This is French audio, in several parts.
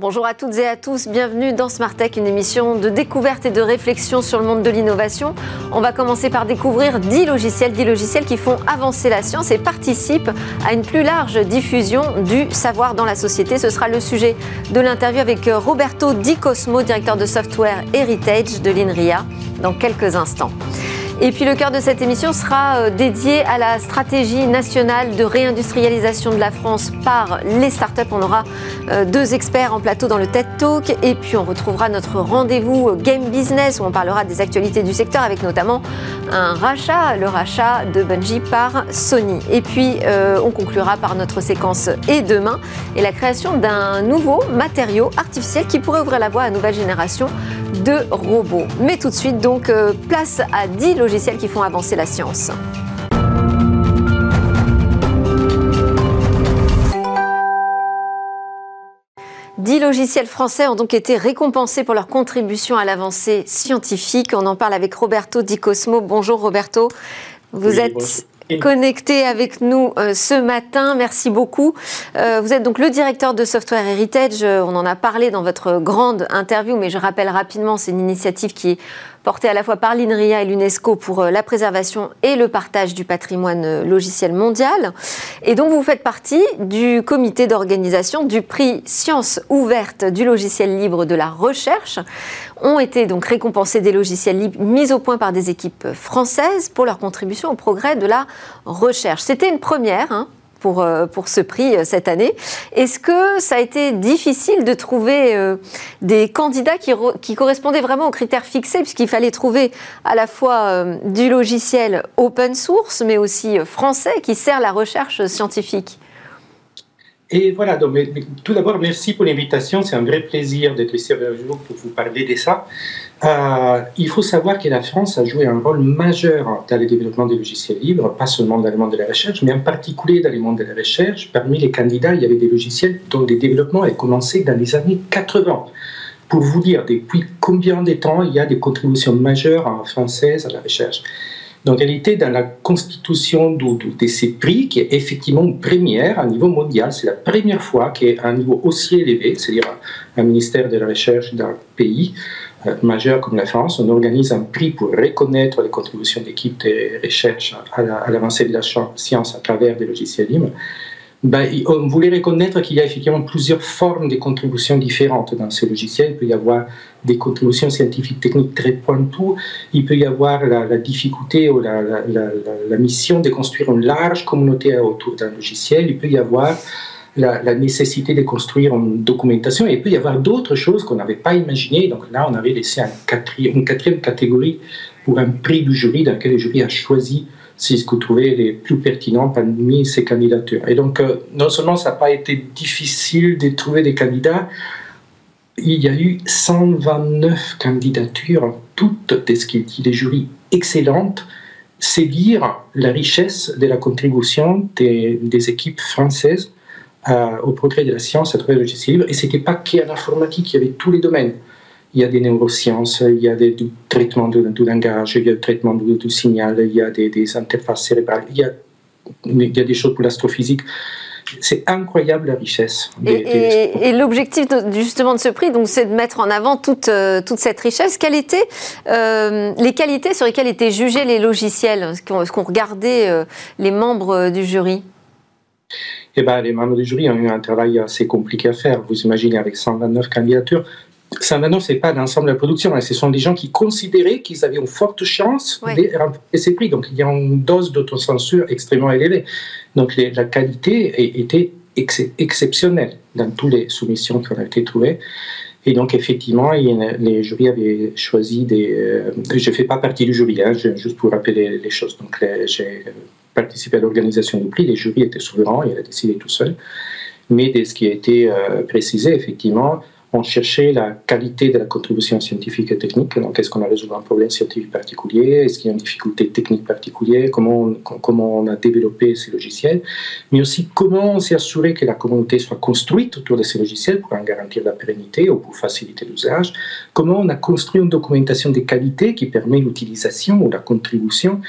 Bonjour à toutes et à tous, bienvenue dans Smart Tech, une émission de découverte et de réflexion sur le monde de l'innovation. On va commencer par découvrir 10 logiciels, 10 logiciels qui font avancer la science et participent à une plus large diffusion du savoir dans la société. Ce sera le sujet de l'interview avec Roberto Di Cosmo, directeur de software Heritage de l'INRIA, dans quelques instants. Et puis le cœur de cette émission sera euh, dédié à la stratégie nationale de réindustrialisation de la France par les startups. On aura euh, deux experts en plateau dans le TED Talk et puis on retrouvera notre rendez-vous euh, Game Business où on parlera des actualités du secteur avec notamment un rachat, le rachat de Bungie par Sony. Et puis on conclura par notre séquence Et demain et la création d'un nouveau matériau artificiel qui pourrait ouvrir la voie à une nouvelle génération de robots. Mais tout de suite donc place à 10 logiciels qui font avancer la science. Dix logiciels français ont donc été récompensés pour leur contribution à l'avancée scientifique. On en parle avec Roberto Di Cosmo. Bonjour Roberto. Vous êtes connecté avec nous euh, ce matin. Merci beaucoup. Euh, vous êtes donc le directeur de Software Heritage. Euh, on en a parlé dans votre grande interview, mais je rappelle rapidement, c'est une initiative qui est porté à la fois par l'INRIA et l'UNESCO pour euh, la préservation et le partage du patrimoine euh, logiciel mondial. Et donc vous faites partie du comité d'organisation du prix Science ouverte du logiciel libre de la recherche. Ont été donc récompensés des logiciels libres mis au point par des équipes françaises pour leur contribution au progrès de la recherche. C'était une première. Hein, pour, euh, pour ce prix euh, cette année. Est-ce que ça a été difficile de trouver euh, des candidats qui, qui, correspondaient vraiment aux critères fixés, puisqu'il fallait trouver à la fois du logiciel open source, mais aussi français, qui sert la recherche scientifique? Et voilà, donc, tout d'abord, merci pour l'invitation. C'est un vrai plaisir d'être ici avec vous pour vous parler de ça. Euh, il faut savoir que la France a joué un rôle majeur dans le développement des logiciels libres, pas seulement dans le monde de la recherche, mais en particulier dans le monde de la recherche. Parmi les candidats, il y avait des logiciels dont le développement a commencé dans les années 80. Pour vous dire depuis combien de temps il y a des contributions majeures françaises à la recherche. Donc, elle était dans la constitution de, ces prix, qui est effectivement une première à niveau mondial. C'est la première fois qu'à un niveau aussi élevé, c'est-à-dire un ministère de la recherche d'un pays euh, majeur comme la France, on organise un prix pour reconnaître les contributions d'équipes de recherche à l'avancée de la science à travers des logiciels libres ben, on voulait reconnaître qu'il y a effectivement plusieurs formes de contributions différentes dans ces logiciels. Il peut y avoir des contributions scientifiques techniques très pointues, il peut y avoir la, difficulté ou la, mission de construire une large communauté autour d'un logiciel, il peut y avoir la, nécessité de construire une documentation, et il peut y avoir d'autres choses qu'on n'avait pas imaginées. Donc là, on avait laissé une quatrième catégorie pour un prix du jury dans lequel le jury a choisi c'est ce que vous trouvez les plus pertinents parmi ces candidatures. Et donc, euh, non seulement ça n'a pas été difficile de trouver des candidats, il y a eu 129 candidatures, toutes des, des jurys excellentes. C'est dire la richesse de la contribution des, équipes françaises euh, au progrès de la science à travers le logiciel libre. Et ce n'était pas qu'en informatique, il y avait tous les domaines il y a des neurosciences, il y a des, du traitement du, langage, il y a du traitement du, signal, il y a des, interfaces cérébrales, il y a, il y a des choses pour l'astrophysique. C'est incroyable la richesse. et, l'objectif justement de ce prix, donc, c'est de mettre en avant toute, euh, toute cette richesse. Quelles étaient euh, les qualités sur lesquelles étaient jugés les logiciels, ce qu'ont regardé euh, les membres du jury? Eh ben, les membres du jury ont eu un travail assez compliqué à faire. Vous imaginez, avec 129 candidatures, ça ce n'est pas l'ensemble de la production. Hein. Ce sont des gens qui considéraient qu'ils avaient une forte chance de remporter ces prix. Donc, il y a une dose d'autocensure extrêmement élevée. Donc, la qualité était exceptionnelle dans toutes les soumissions qui ont été trouvées. Et donc, effectivement, les jurys avaient choisi des. Euh, je ne fais pas partie du jury, hein, juste pour rappeler les choses. Donc, j'ai participé à l'organisation du prix. Les jurys étaient souverains, ils avaient décidé tout seuls. Mais de ce qui a été euh, précisé, effectivement, on cherchait la qualité de la contribution scientifique et technique. Donc, est-ce qu'on a résolu un problème scientifique particulier Est-ce qu'il y a une difficulté technique particulière comment on, a développé ces logiciels Mais aussi, comment on s'est assuré que la communauté soit construite autour de ces logiciels pour en garantir la pérennité ou pour faciliter l'usage Comment on a construit une documentation de qualité qui permet l'utilisation ou la contribution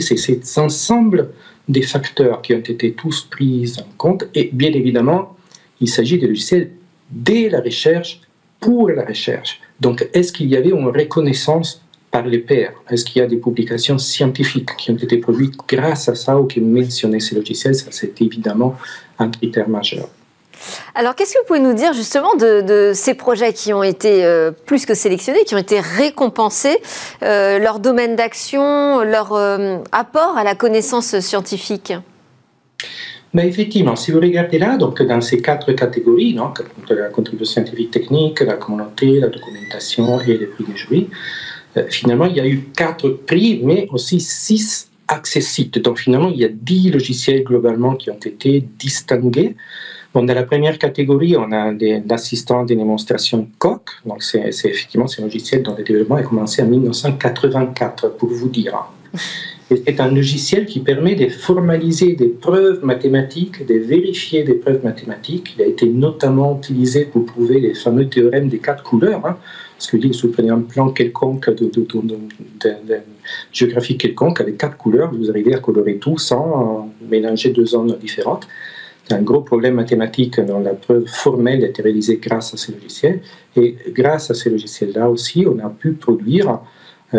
c'est cet ensemble des facteurs qui ont été tous pris en compte. Et bien évidemment, il s'agit de logiciels dès la recherche pour la recherche. Donc, est-ce qu'il y avait une reconnaissance par les pairs? Est-ce qu'il y a des publications scientifiques qui ont été produites grâce à ça ou qui mentionnaient ces logiciels? Ça, c'est évidemment un critère majeur. Alors, qu'est-ce que vous pouvez nous dire justement de, ces projets qui ont été euh, plus que sélectionnés, qui ont été récompensés, euh, leur domaine d'action, leur euh, apport à la connaissance scientifique? Mais effectivement, si vous regardez là, donc dans ces quatre catégories, donc, la contribution scientifique technique, la communauté, la documentation et les prix des jurys, finalement, il y a eu quatre prix, mais aussi six accessibles. Donc finalement, il y a dix logiciels globalement qui ont été distingués dans la première catégorie, on a des assistants de démonstration COC. Donc, c'est effectivement un logiciel dont le développement a commencé en 1984, pour vous dire. C'est un logiciel qui permet de formaliser des preuves mathématiques, de vérifier des preuves mathématiques. Il a été notamment utilisé pour prouver les fameux théorèmes des quatre couleurs. Hein. Parce que si vous prenez un plan quelconque de, géographie quelconque avec quatre couleurs, vous arrivez à colorer tout sans mélanger deux zones différentes. C'est un gros problème mathématique dont la preuve formelle a été réalisée grâce à ces logiciels. Et grâce à ces logiciels-là aussi, on a pu produire euh,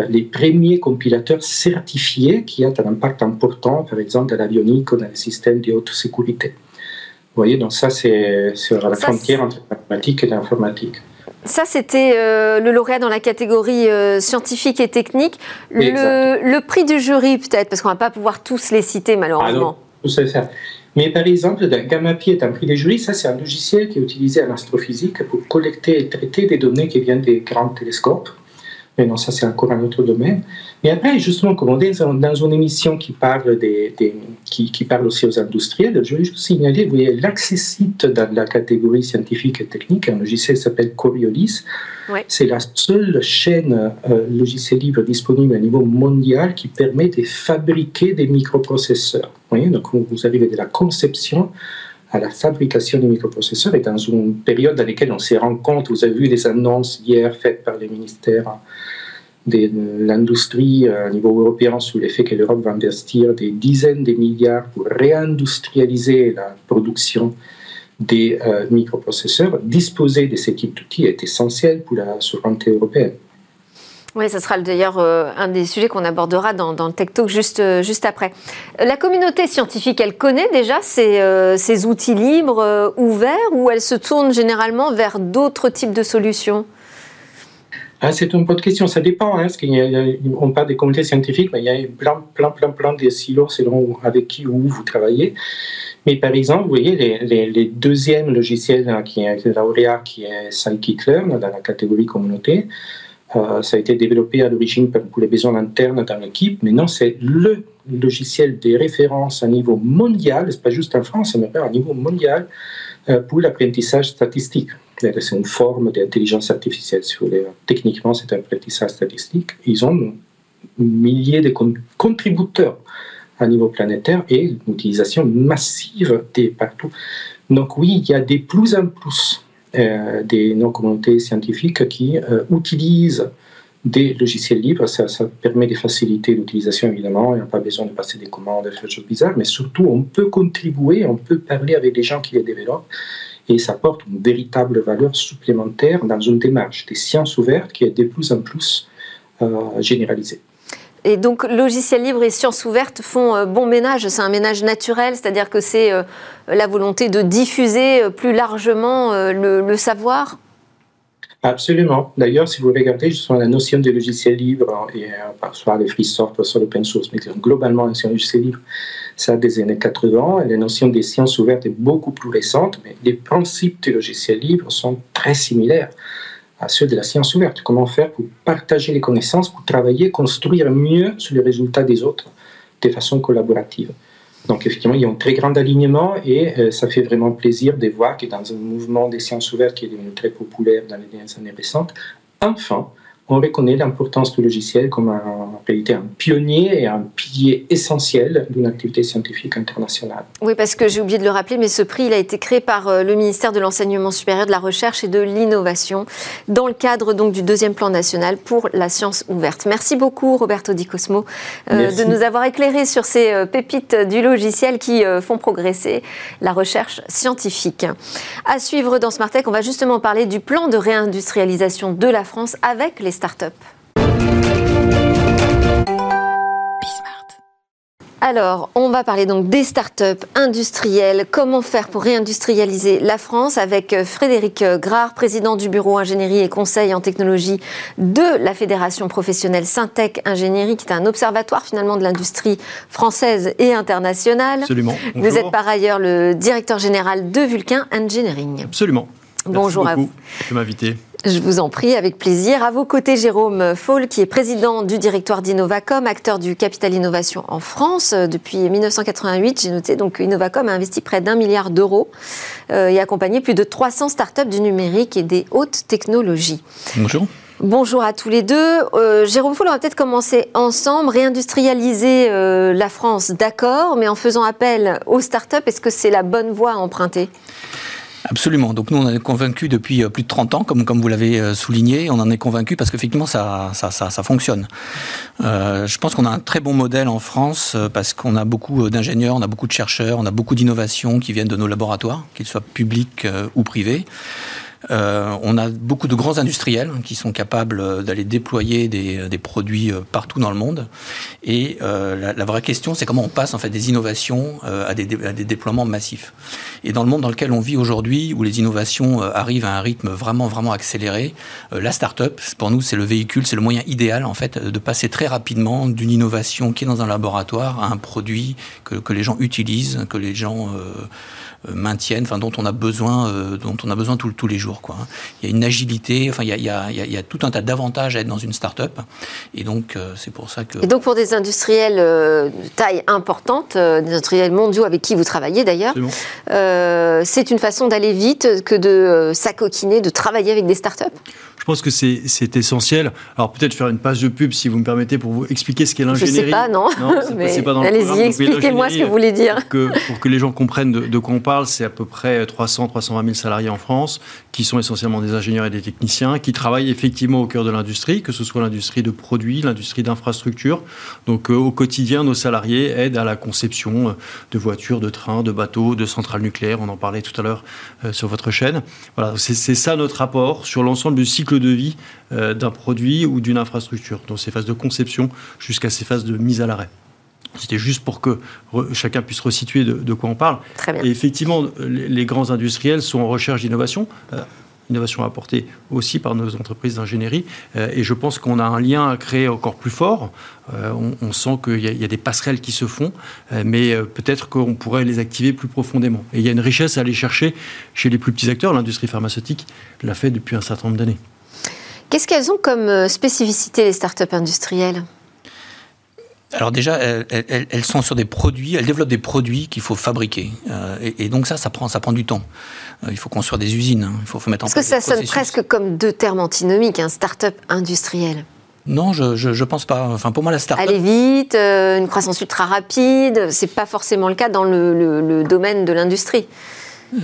les premiers compilateurs certifiés qui ont un impact important, par exemple, dans l'avionique ou dans les systèmes de haute sécurité. Vous voyez, donc ça, c'est sur la frontière entre mathématiques et l'informatique. Ça, c'était euh, le lauréat dans la catégorie euh, scientifique et technique. Le, prix du jury, peut-être, parce qu'on ne va pas pouvoir tous les citer, malheureusement. Ah tout ça. Mais par exemple, Gamapi est un prix des jurys, ça c'est un logiciel qui est utilisé en astrophysique pour collecter et traiter des données qui viennent des grands télescopes. Mais non, ça c'est encore un autre domaine. Mais après, justement, comme on est dans une émission qui parle, des, qui, qui, parle aussi aux industriels, je voulais juste signaler, vous voyez, l'accessite dans la catégorie scientifique et technique, un logiciel s'appelle Coriolis. C'est la seule chaîne euh, logiciel libre disponible à niveau mondial qui permet de fabriquer des microprocesseurs. Vous voyez, donc vous arrivez de la conception à la fabrication des microprocesseurs et dans une période dans laquelle on se rend compte, vous avez vu les annonces hier faites par les ministères de l'industrie à niveau européen sur le fait que l'Europe va investir des dizaines de milliards pour réindustrialiser la production des euh, microprocesseurs. Disposer de ce type d'outils est essentiel pour la souveraineté européenne. Oui, ce sera d'ailleurs euh, un des sujets qu'on abordera dans, le Tech Talk juste, euh, juste après. La communauté scientifique, elle connaît déjà ces, ces outils libres, ouverts, ou elle se tourne généralement vers d'autres types de solutions? Ah, c'est une bonne question. Ça dépend. Hein, on parle des communautés scientifiques, mais il y a plein, plein, plein, plein de silos selon avec qui ou où vous travaillez. Mais par exemple, vous voyez, les, les, deuxièmes logiciels hein, qui est lauréat, qui est Scikit-Learn dans la catégorie communauté, euh, ça a été développé à l'origine pour les besoins internes dans l'équipe, mais non, c'est le logiciel de référence à niveau mondial, c'est pas juste en France, mais à niveau mondial, euh, pour l'apprentissage statistique. C'est une forme d'intelligence artificielle, si vous voulez. Techniquement, c'est un apprentissage statistique. Ils ont milliers de contributeurs à niveau planétaire et une utilisation massive de partout. Donc oui, il y a de plus en plus des non-communautés scientifiques qui euh, utilisent des logiciels libres. Ça, permet de faciliter l'utilisation, évidemment. Il n'y a pas besoin de passer des commandes, de faire des choses bizarres, mais surtout, on peut contribuer, on peut parler avec des gens qui les développent et ça apporte une véritable valeur supplémentaire dans une démarche des sciences ouvertes qui est de plus en plus euh, généralisée. Et donc, logiciel libre et sciences ouvertes font euh, bon ménage. C'est un ménage naturel, c'est-à-dire que c'est euh, la volonté de diffuser euh, plus largement le, savoir Absolument. D'ailleurs, si vous regardez justement la notion de logiciel libre, et soit les free software, soit l'open source, mais globalement, notion de logiciel libre, ça des années 80. Et la notion des sciences ouvertes est beaucoup plus récente, mais les principes du logiciel libre sont très similaires à ceux de la science ouverte. Comment faire pour partager les connaissances, pour travailler, construire mieux sur les résultats des autres de façon collaborative. Donc effectivement, il y a un très grand alignement et euh, ça fait vraiment plaisir de voir que dans un mouvement des sciences ouvertes qui est devenu très populaire dans les dernières années récentes, enfin, on reconnaît l'importance du logiciel comme un, en réalité un pionnier et un pilier essentiel d'une activité scientifique internationale. Oui, parce que j'ai oublié de le rappeler, mais ce prix il a été créé par euh, le ministère de l'Enseignement supérieur, de la Recherche et de l'Innovation dans le cadre donc du deuxième plan national pour la science ouverte. Merci beaucoup Roberto Di Cosmo euh, de nous avoir éclairé sur ces euh, pépites du logiciel qui font progresser la recherche scientifique. À suivre dans Smart Tech, on va justement parler du plan de réindustrialisation de la France avec les startups. Alors, on va parler donc des startups industrielles. Comment faire pour réindustrialiser la France avec euh, Frédéric euh, Grard, président du bureau ingénierie et conseil en technologie de la Fédération professionnelle Syntec Ingénierie, qui est un observatoire finalement de l'industrie française et internationale. Absolument. Vous êtes par ailleurs le directeur général de Vulcain Engineering. Absolument. Bonjour à vous. de m'inviter. Je vous en prie, avec plaisir. À vos côtés, Jérôme Faul, qui est président du directoire d'Innovacom, acteur du capital innovation en France. Depuis 1988, j'ai noté donc Innovacom a investi près d'un milliard d'euros euh, et accompagné plus de 300 startups du numérique et des hautes technologies. Bonjour. Bonjour à tous les deux. Euh, Jérôme Faul, on va peut-être commencer ensemble. Réindustrialiser euh, la France, d'accord, mais en faisant appel aux startups, est-ce que c'est la bonne voie à emprunter? Absolument. Donc nous, on en est convaincus depuis euh, plus de 30 ans, comme, comme vous l'avez euh, souligné. On en est convaincus parce qu'effectivement, ça, ça, ça, ça, fonctionne. Euh, je pense qu'on a un très bon modèle en France parce qu'on a beaucoup d'ingénieurs, on a beaucoup de chercheurs, on a beaucoup d'innovations qui viennent de nos laboratoires, qu'ils soient publics ou privés. Euh, on a beaucoup de grands industriels qui sont capables d'aller déployer des, des, produits euh, partout dans le monde. Et euh, la, la, vraie question, c'est comment on passe en fait des innovations euh, à des, à, des, déploiements massifs. Et dans le monde dans lequel on vit aujourd'hui, où les innovations euh, arrivent à un rythme vraiment vraiment accéléré, euh, la start-up, pour nous, c'est le véhicule, c'est le moyen idéal en fait de passer très rapidement d'une innovation qui est dans un laboratoire à un produit que, que les gens utilisent, que les gens euh, maintiennent, enfin, dont on a besoin, euh, dont on a besoin tous, tous les jours. Quoi. Il y a une agilité, enfin, il y a, il y a, il y a tout un tas d'avantages à être dans une start-up. Et donc, euh, c'est pour ça que. Et donc, pour des industriels de taille importante, des industriels mondiaux avec qui vous travaillez d'ailleurs, euh, c'est une façon d'aller vite que de s'acoquiner, de travailler avec des start-up? Pense que c'est essentiel. Alors peut-être faire une page de pub, si vous me permettez, pour vous expliquer ce qu'est l'ingénierie. Je ne sais pas, non. non mais allez-y, expliquez-moi ce que vous voulez dire. Pour que, pour que les gens comprennent de, de quoi on parle, c'est à peu près 300, 320 000 salariés en France, qui sont essentiellement des ingénieurs et des techniciens, qui travaillent effectivement au cœur de l'industrie, que ce soit l'industrie de produits, l'industrie d'infrastructures. Donc euh, au quotidien, nos salariés aident à la conception euh, de voitures, de trains, de bateaux, de centrales nucléaires. On en parlait tout à l'heure euh, sur votre chaîne. Voilà, c'est ça notre rapport sur l'ensemble du cycle de vie euh, d'un produit ou d'une infrastructure, dans ses phases de conception jusqu'à ses phases de mise à l'arrêt. C'était juste pour que chacun puisse resituer de, de quoi on parle. Très bien. Et effectivement, les, les, grands industriels sont en recherche d'innovation. Euh, innovation apportée aussi par nos entreprises d'ingénierie. Euh, et je pense qu'on a un lien à créer encore plus fort. Euh, on, on, sent qu'il y, y, a des passerelles qui se font, mais peut-être qu'on pourrait les activer plus profondément. Et il y a une richesse à aller chercher chez les plus petits acteurs. L'industrie pharmaceutique l'a fait depuis un certain nombre d'années. Qu'est-ce qu'elles ont comme spécificité, les startups industrielles? Alors déjà, elles, elles, elles, sont sur des produits, elles développent des produits qu'il faut fabriquer. Euh, et, et, donc ça, ça prend, ça prend du temps. Euh, il faut construire des usines, hein. il faut, faut, mettre en place Est-ce que ça sonne presque comme deux termes antinomiques, un start-up industriel non, je, je, je, pense pas. Enfin, pour moi, la start-up. Aller vite, euh, une croissance ultra rapide, c'est pas forcément le cas dans le, le, le domaine de l'industrie.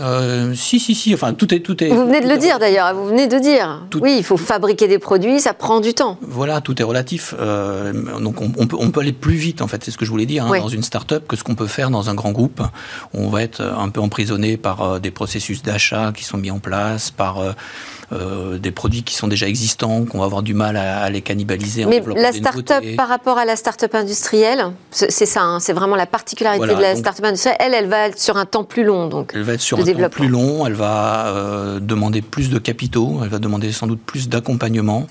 Euh, si, si, si. Enfin, tout est, tout est. Vous venez de le dire d'ailleurs. Vous venez de dire. Tout... Oui, il faut fabriquer des produits, ça prend du temps. Voilà, tout est relatif. Euh, donc, on, on, peut, on, peut, aller plus vite. En fait, c'est ce que je voulais dire hein, dans une start-up que ce qu'on peut faire dans un grand groupe. On va être un peu emprisonné par euh, des processus d'achat qui sont mis en place, par euh, des produits qui sont déjà existants, qu'on va avoir du mal à, à les cannibaliser. Mais la start-up par rapport à la start-up industrielle, c'est ça. Hein, c'est vraiment la particularité voilà, de la start-up industrielle. Elle, elle va être sur un temps plus long, donc. Elle va être sur un temps plus long, elle va euh, demander plus de capitaux, elle va demander sans doute plus d'accompagnement.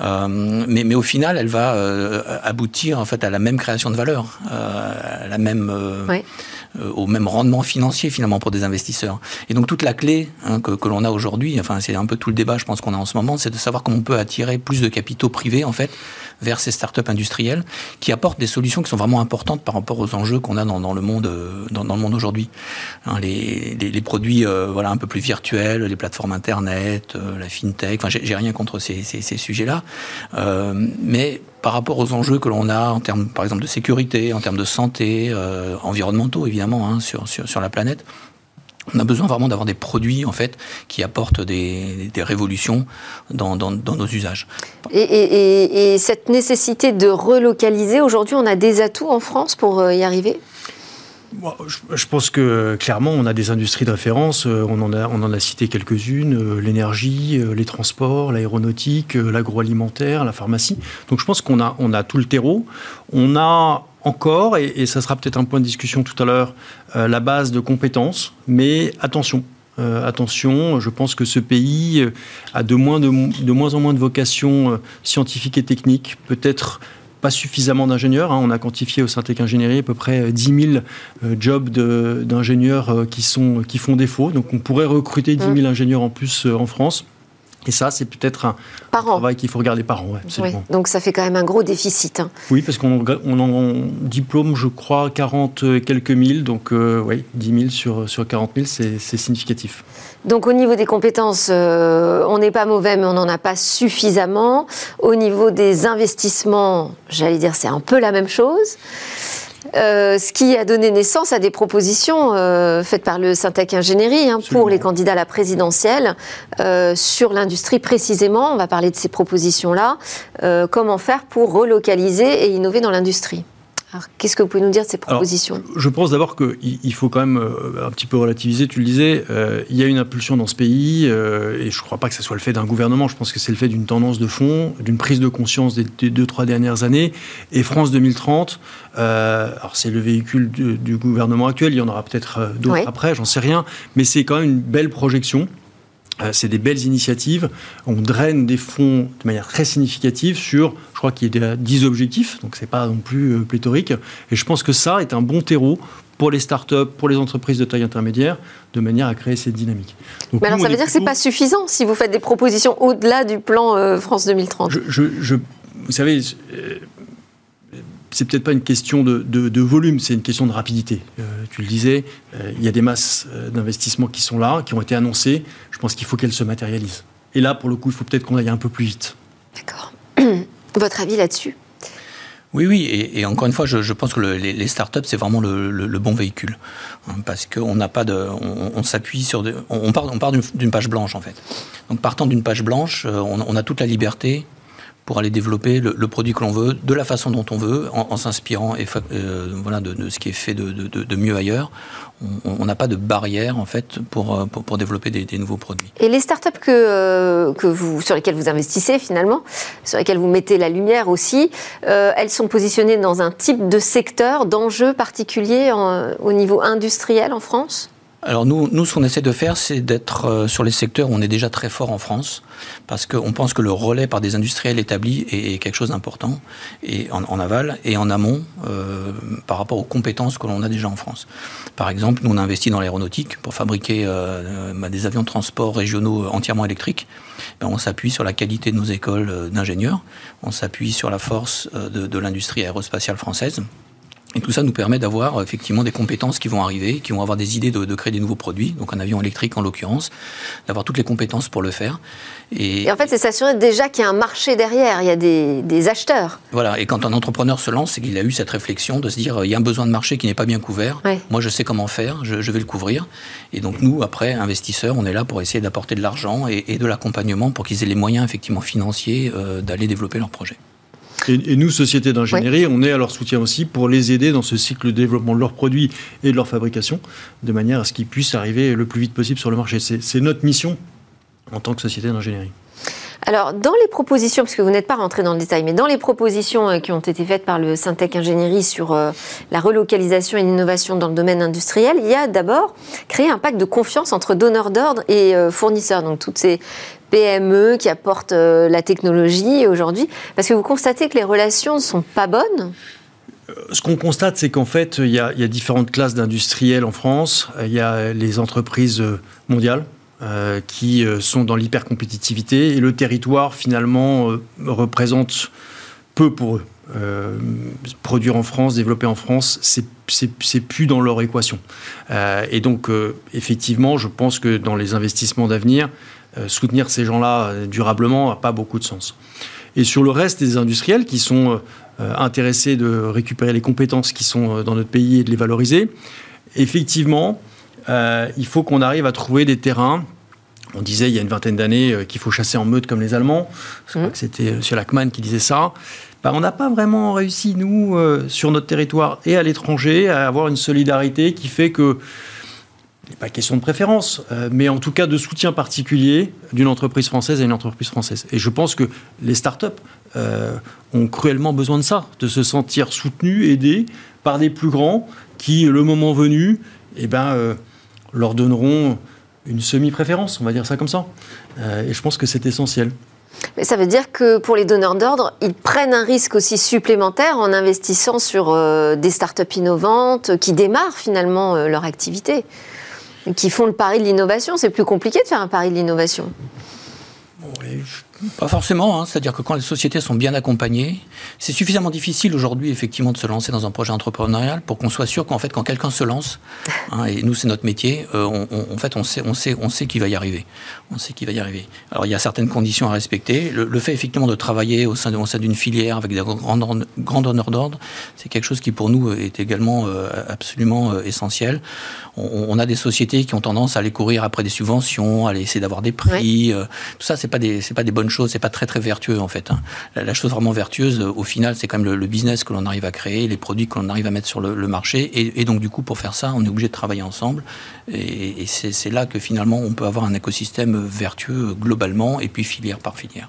Euh, mais, mais, au final, elle va euh, aboutir en fait à la même création de valeur, euh, à la même, oui. Au même rendement financier finalement pour des investisseurs. Et donc toute la clé hein, que, que l'on a aujourd'hui, enfin c'est un peu tout le débat je pense qu'on a en ce moment, c'est de savoir comment on peut attirer plus de capitaux privés en fait vers ces startups industrielles qui apportent des solutions qui sont vraiment importantes par rapport aux enjeux qu'on a dans, le monde dans, dans le monde aujourd'hui. Hein, les, les, produits voilà un peu plus virtuels, les plateformes internet, la fintech. Enfin j'ai rien contre ces, ces, sujets-là, mais par rapport aux enjeux que l'on a en termes, par exemple, de sécurité, en termes de santé, euh, environnementaux évidemment, hein, sur, sur, la planète. On a besoin vraiment d'avoir des produits en fait qui apportent des, des révolutions dans, dans, dans, nos usages. Et, et, et, cette nécessité de relocaliser, aujourd'hui, on a des atouts en France pour euh, y arriver? Je pense que clairement, on a des industries de référence. Euh, on en a, on en a cité quelques-unes euh, l'énergie, euh, les transports, l'aéronautique, l'agroalimentaire, la pharmacie. Donc je pense qu'on a, on a tout le terreau. On a encore, et, ça sera peut-être un point de discussion tout à l'heure, la base de compétences. Mais attention, attention, je pense que ce pays a de moins, de, de moins en moins de vocation scientifique et technique, peut-être pas suffisamment d'ingénieurs. Hein. On a quantifié au Syntec Ingénierie à peu près 10 euh, 000 euh, jobs d'ingénieurs euh, qui, qui font défaut. Donc on pourrait recruter 10 000 mmh. ingénieurs en plus en France. Et ça, c'est peut-être un travail qu'il faut regarder par an. oui. Donc ça fait quand même un gros déficit. Hein. Oui, parce qu'on en diplôme, je crois, 40 et quelques mille. Donc oui, 10 000 sur, sur 40 000, c'est significatif. Donc au niveau des compétences, euh, on n'est pas mauvais, mais on n'en a pas suffisamment. Au niveau des investissements, j'allais dire c'est un peu la même chose. Euh, ce qui a donné naissance à des propositions euh, faites par le Syntec Ingénierie hein, pour les candidats à la présidentielle sur l'industrie précisément. On va parler de ces propositions-là. comment faire pour relocaliser et innover dans l'industrie? Qu'est-ce que vous pouvez nous dire de ces propositions Je pense d'abord qu'il faut quand même euh, un petit peu relativiser. Tu le disais, euh, il y a une impulsion dans ce pays, euh, et je ne crois pas que ce soit le fait d'un gouvernement. Je pense que c'est le fait d'une tendance de fond, d'une prise de conscience des, deux, trois dernières années. Et France 2030, alors c'est le véhicule du, gouvernement actuel, il y en aura peut-être d'autres après, j'en sais rien, mais c'est quand même une belle projection. Euh, c'est des belles initiatives. On draine des fonds de manière très significative sur, je crois qu'il y a 10 objectifs, donc c'est pas non plus euh, pléthorique. Et je pense que ça est un bon terreau pour les startups, pour les entreprises de taille intermédiaire, de manière à créer cette dynamique. Mais alors ça veut dire que ce n'est pas suffisant si vous faites des propositions au-delà du plan euh, France 2030 Vous savez, c'est peut-être pas une question de, volume, c'est une question de rapidité. Euh, tu le disais, euh, il y a des masses euh, d'investissements qui sont là, qui ont été annoncées. Je pense qu'il faut qu'elles se matérialisent. Et là, pour le coup, il faut peut-être qu'on aille un peu plus vite. D'accord. Votre avis là-dessus? Oui, oui, et, encore une fois, je, pense que les, startups, c'est vraiment le, bon véhicule. Hein, parce qu'on n'a pas de. On, s'appuie sur. on, part, on part d'une page blanche, en fait. Donc, partant d'une page blanche, on, a toute la liberté pour aller développer le, produit que l'on veut, de la façon dont on veut, en, s'inspirant euh, voilà, de, ce qui est fait de, mieux ailleurs. On n'a pas de barrière en fait pour, euh, pour, développer des, nouveaux produits. Et les startups que, euh, que vous, sur lesquelles vous investissez finalement, sur lesquelles vous mettez la lumière aussi, elles sont positionnées dans un type de secteur, d'enjeux particuliers au niveau industriel en France? Alors nous, nous, ce qu'on essaie de faire, c'est d'être euh, sur les secteurs où on est déjà très fort en France, parce qu'on pense que le relais par des industriels établis est, quelque chose d'important, et en, aval et en amont, euh, par rapport aux compétences que l'on a déjà en France. Par exemple, nous, on a investi dans l'aéronautique pour fabriquer euh, bah, des avions de transport régionaux entièrement électriques. Ben, on s'appuie sur la qualité de nos écoles d'ingénieurs, on s'appuie sur la force de, de l'industrie aérospatiale française. Et tout ça nous permet d'avoir effectivement des compétences qui vont arriver, qui vont avoir des idées de, créer des nouveaux produits, donc un avion électrique en l'occurrence, d'avoir toutes les compétences pour le faire. Et, en fait, c'est s'assurer déjà qu'il y a un marché derrière, il y a des, acheteurs. Voilà, et quand un entrepreneur se lance, c'est qu'il a eu cette réflexion de se dire, il y a un besoin de marché qui n'est pas bien couvert, moi je sais comment faire, je, vais le couvrir. Et donc nous, après, investisseurs, on est là pour essayer d'apporter de l'argent et, de l'accompagnement pour qu'ils aient les moyens effectivement financiers euh, d'aller développer leur projet. Et, nous, sociétés d'ingénierie, on est à leur soutien aussi pour les aider dans ce cycle de développement de leurs produits et de leur fabrication, de manière à ce qu'ils puissent arriver le plus vite possible sur le marché. C'est notre mission en tant que société d'ingénierie. Alors, dans les propositions, parce que vous n'êtes pas rentré dans le détail, mais dans les propositions euh, qui ont été faites par le Syntec Ingénierie sur euh, la relocalisation et l'innovation dans le domaine industriel, il y a d'abord créé un pacte de confiance entre donneurs d'ordre et euh, fournisseurs. Donc, toutes ces PME qui apportent la technologie aujourd'hui. Parce que vous constatez que les relations ne sont pas bonnes ce qu'on constate, c'est qu'en fait, il y, a, différentes classes d'industriels en France. Il y a les entreprises mondiales euh, qui euh, sont dans l'hypercompétitivité et le territoire, finalement, euh, représente peu pour eux. produire en France, développer en France, c'est plus dans leur équation. et donc, effectivement, je pense que dans les investissements d'avenir, soutenir ces gens-là durablement n'a pas beaucoup de sens. Et sur le reste des industriels qui sont euh, intéressés de récupérer les compétences qui sont euh, dans notre pays et de les valoriser. Effectivement, euh, il faut qu'on arrive à trouver des terrains on disait il y a une vingtaine d'années qu'il faut chasser en meute comme les Allemands. Je crois mmh. que c'était M. Lachmann qui disait ça. Bah, on n'a pas vraiment réussi, nous, sur notre territoire et à l'étranger, à avoir une solidarité qui fait que il n'est pas question de préférence, euh, mais en tout cas de soutien particulier d'une entreprise française à une entreprise française. Et je pense que les startups euh, ont cruellement besoin de ça, de se sentir soutenus, aidés par des plus grands qui, le moment venu, eh ben, euh, leur donneront une semi-préférence, on va dire ça comme ça. et je pense que c'est essentiel. Mais ça veut dire que pour les donneurs d'ordre, ils prennent un risque aussi supplémentaire en investissant sur des startups innovantes qui démarrent finalement leur activité qui font le pari de l'innovation. C'est plus compliqué de faire un pari de l'innovation. Pas forcément, hein. c'est-à-dire que quand les sociétés sont bien accompagnées, c'est suffisamment difficile aujourd'hui effectivement de se lancer dans un projet entrepreneurial pour qu'on soit sûr qu'en fait quand quelqu'un se lance, hein, et nous c'est notre métier, euh, on, en fait on sait, on sait, on sait qu'il va y arriver, on sait qu'il va y arriver. Alors il y a certaines conditions à respecter. Le, fait effectivement de travailler au sein, d'une filière avec des grands, grands donneurs d'ordre, c'est quelque chose qui pour nous est également euh, absolument euh, essentiel. On, a des sociétés qui ont tendance à aller courir après des subventions, à aller essayer d'avoir des prix. tout ça c'est pas des c'est pas des bonnes chose, c'est pas très très vertueux en fait. Hein. La, chose vraiment vertueuse, euh, au final, c'est quand même le, business que l'on arrive à créer, les produits que l'on arrive à mettre sur le, marché. Et, donc du coup, pour faire ça, on est obligé de travailler ensemble. Et, c'est là que finalement, on peut avoir un écosystème vertueux globalement, et puis filière par filière.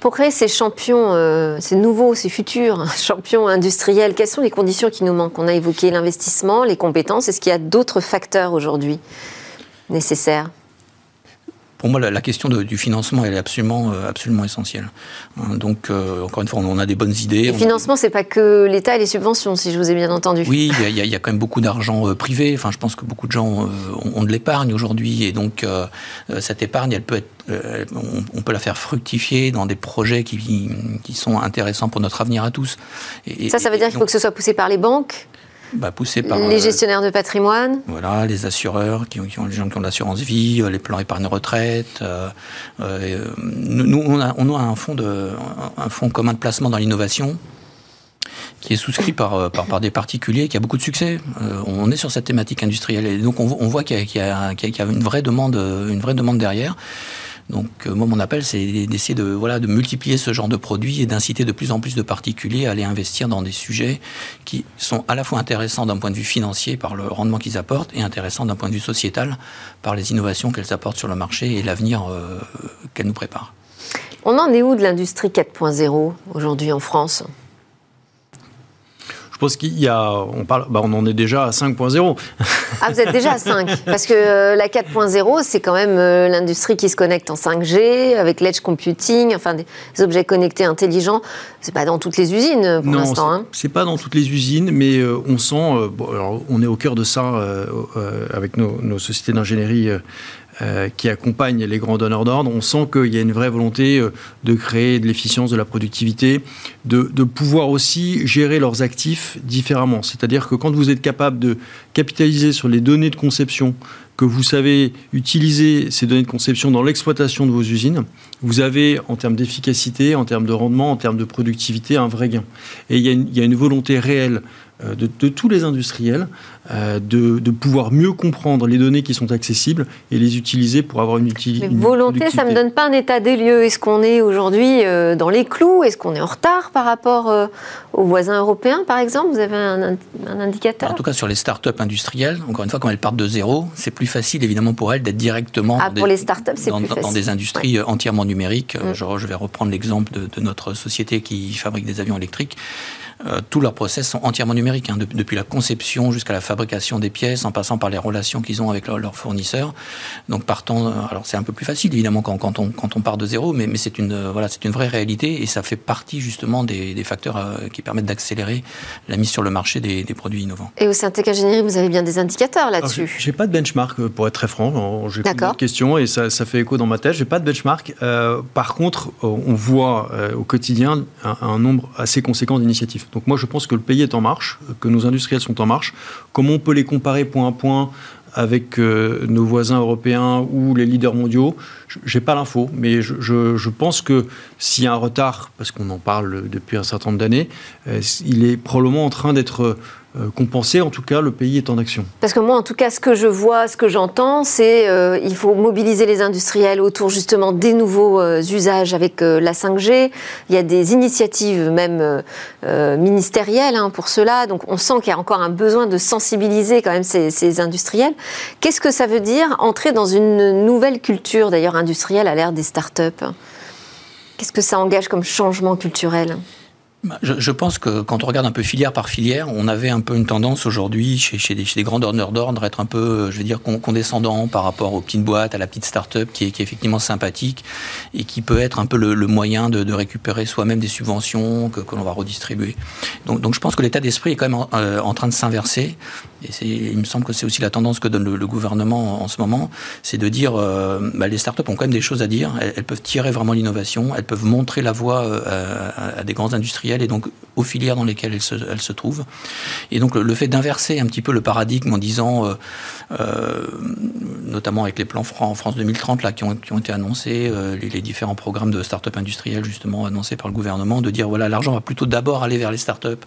Pour créer ces champions, euh, ces nouveaux, ces futurs champions industriels, quelles sont les conditions qui nous manquent? On a évoqué l'investissement, les compétences. Est-ce qu'il y a d'autres facteurs aujourd'hui nécessaires? Pour moi, la, question du financement, elle est absolument, euh, absolument essentielle. Hein, donc, euh, encore une fois, on a des bonnes idées. Le financement, c'est pas que l'État et les subventions, si je vous ai bien entendu. Oui, il y, a quand même beaucoup d'argent euh, privé. Enfin, je pense que beaucoup de gens ont, de l'épargne aujourd'hui, et donc cette épargne, elle peut être, on, peut la faire fructifier dans des projets qui, qui sont intéressants pour notre avenir à tous. Et, ça, ça veut dire qu'il faut que ce soit poussé par les banques bah, poussé par les euh, gestionnaires de patrimoine. Voilà, les assureurs, qui, ont, les gens qui ont l'assurance vie, euh, les plans épargne retraite. Euh, nous, on a, on a un fonds de, un fonds commun de placement dans l'innovation qui est souscrit par, par, des particuliers, qui a beaucoup de succès. on est sur cette thématique industrielle et donc on, voit qu'il y, y, a une vraie demande, une vraie demande derrière. Donc euh, moi mon appel c'est d'essayer de voilà de multiplier ce genre de produits et d'inciter de plus en plus de particuliers à aller investir dans des sujets qui sont à la fois intéressants d'un point de vue financier par le rendement qu'ils apportent et intéressants d'un point de vue sociétal par les innovations qu'elles apportent sur le marché et l'avenir euh, qu'elles nous préparent. On en est où de l'industrie 4.0 aujourd'hui en France? Je pense qu'il y a, on parle, bah on en est déjà à 5.0. Ah, vous êtes déjà à 5 Parce que euh, la 4.0, c'est quand même euh, l'industrie qui se connecte en 5G, avec l'edge computing, enfin des objets connectés intelligents. C'est pas dans toutes les usines pour l'instant. Non, c'est pas dans toutes les usines, mais euh, on sent, alors, on est au cœur de ça avec nos, nos sociétés d'ingénierie euh, qui accompagne les grands donneurs d'ordre, on sent qu'il y a une vraie volonté euh, de créer de l'efficience, de la productivité, de, pouvoir aussi gérer leurs actifs différemment. C'est-à-dire que quand vous êtes capable de capitaliser sur les données de conception, que vous savez utiliser ces données de conception dans l'exploitation de vos usines, vous avez, en termes d'efficacité, en termes de rendement, en termes de productivité, un vrai gain. Et il y a une, il y a une volonté réelle euh, de, tous les industriels euh, de, pouvoir mieux comprendre les données qui sont accessibles et les utiliser pour avoir une utilité. Volonté, ça ne me donne pas un état des lieux. Est-ce qu'on est aujourd'hui euh, dans les clous? Est-ce qu'on est en retard par rapport aux voisins européens, par exemple? Vous avez un, indicateur? En tout cas, sur les start-up industrielles, encore une fois, quand elles partent de zéro, c'est plus facile évidemment pour elles d'être directement ah, pour les startups, dans, dans, des industries entièrement numériques. Mm. Je, vais reprendre l'exemple de, de notre société qui fabrique des avions électriques. Tous leurs process sont entièrement numériques, hein, depuis la conception jusqu'à la fabrication des pièces, en passant par les relations qu'ils ont avec leurs fournisseurs. Donc partant, alors c'est un peu plus facile évidemment quand, quand, on, quand on part de zéro, mais, mais c'est une, voilà, c'est une vraie réalité et ça fait partie justement des, des facteurs qui permettent d'accélérer la mise sur le marché des, des produits innovants. Et au Syntec Ingénierie, vous avez bien des indicateurs là-dessus J'ai pas de benchmark, pour être très franc. J'ai une question et ça, ça, fait écho dans ma tête. J'ai pas de benchmark. Euh, par contre, on voit euh, au quotidien un, nombre assez conséquent d'initiatives. Donc moi, je pense que le pays est en marche, que nos industriels sont en marche. Comment on peut les comparer point à point avec euh, nos voisins européens ou les leaders mondiaux, j'ai pas l'info, mais je, pense que s'il y a un retard, parce qu'on en parle depuis un certain nombre d'années, il est probablement en train d'être euh, compenser. En tout cas, le pays est en action. Parce que moi, en tout cas, ce que je vois, ce que j'entends, c'est euh, il faut mobiliser les industriels autour justement des nouveaux euh, usages avec la 5G. Il y a des initiatives même ministérielles hein, pour cela. Donc, on sent qu'il y a encore un besoin de sensibiliser quand même ces, ces industriels. Qu'est-ce que ça veut dire entrer dans une nouvelle culture, d'ailleurs industrielle, à l'ère des startups? Qu'est-ce que ça engage comme changement culturel? Bah, je, pense que quand on regarde un peu filière par filière, on avait un peu une tendance aujourd'hui chez, chez, des, chez, des, grands donneurs d'ordre être un peu, euh, je veux dire, condescendant par rapport aux petites boîtes, à la petite start-up qui est, effectivement sympathique et qui peut être un peu le, moyen de, récupérer soi-même des subventions que, l'on va redistribuer. Donc, je pense que l'état d'esprit est quand même en, euh, train de s'inverser. Et il me semble que c'est aussi la tendance que donne le, gouvernement en, ce moment, c'est de dire euh, bah, les startups ont quand même des choses à dire, elles, peuvent tirer vraiment l'innovation, elles peuvent montrer la voie à, à des grands industriels et donc aux filières dans lesquelles elles se, trouvent. Et donc le, fait d'inverser un petit peu le paradigme en disant, euh, euh, notamment avec les plans en France 2030 là, qui, ont, été annoncés, euh, les, différents programmes de start-up industrielles justement annoncés par le gouvernement, de dire voilà, l'argent va plutôt d'abord aller vers les start-up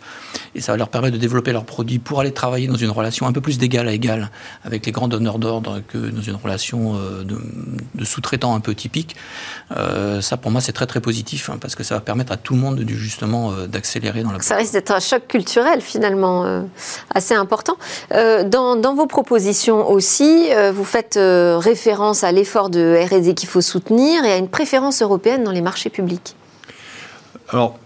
et ça va leur permettre de développer leurs produits pour aller travailler dans une relation un peu plus d'égal à égal avec les grands donneurs d'ordre que dans une relation de, sous-traitant un peu typique. ça pour moi c'est très très positif hein, parce que ça va permettre à tout le monde de justement d'accélérer dans la... Ça risque d'être un choc culturel finalement euh, assez important. Euh, dans, dans, vos propositions aussi, vous faites référence à l'effort de R&D qu'il faut soutenir et à une préférence européenne dans les marchés publics. Alors,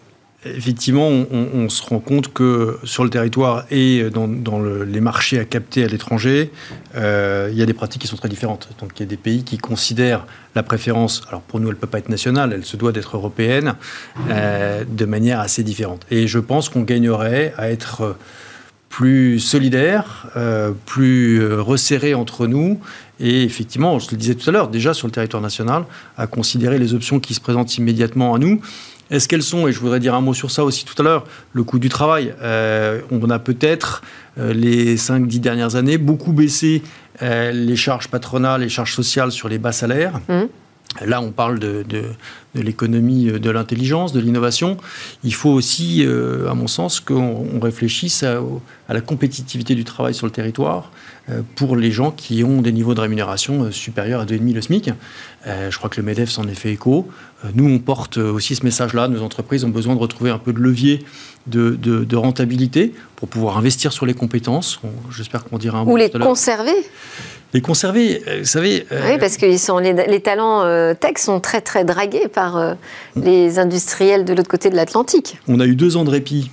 Effectivement, on, se rend compte que sur le territoire et dans, les marchés à capter à l'étranger, euh, il y a des pratiques qui sont très différentes. Donc il y a des pays qui considèrent la préférence, alors pour nous elle ne peut pas être nationale, elle se doit d'être européenne, euh, de manière assez différente. Et je pense qu'on gagnerait à être plus solidaire, euh, plus resserré entre nous et effectivement, je le disais tout à l'heure, déjà sur le territoire national, à considérer les options qui se présentent immédiatement à nous est-ce qu'elles sont, et je voudrais dire un mot sur ça aussi tout à l'heure, le coût du travail euh, On a peut-être, euh, les 5-10 dernières années, beaucoup baissé euh, les charges patronales, les charges sociales sur les bas salaires. Mmh. Là, on parle de, l'économie de l'intelligence, de l'innovation. Il faut aussi, à mon sens, qu'on réfléchisse à, la compétitivité du travail sur le territoire pour les gens qui ont des niveaux de rémunération supérieurs à 2,5 le SMIC. je crois que le MEDEF s'en est fait écho. Euh, nous, on porte aussi ce message-là. Nos entreprises ont besoin de retrouver un peu de levier de, rentabilité pour pouvoir investir sur les compétences. J'espère qu'on dira un mot. Ou les conserver les conserver, euh, vous savez. Euh, oui, parce que les, talents tech sont très très dragués par les industriels de l'autre côté de l'Atlantique. On a eu deux ans de répit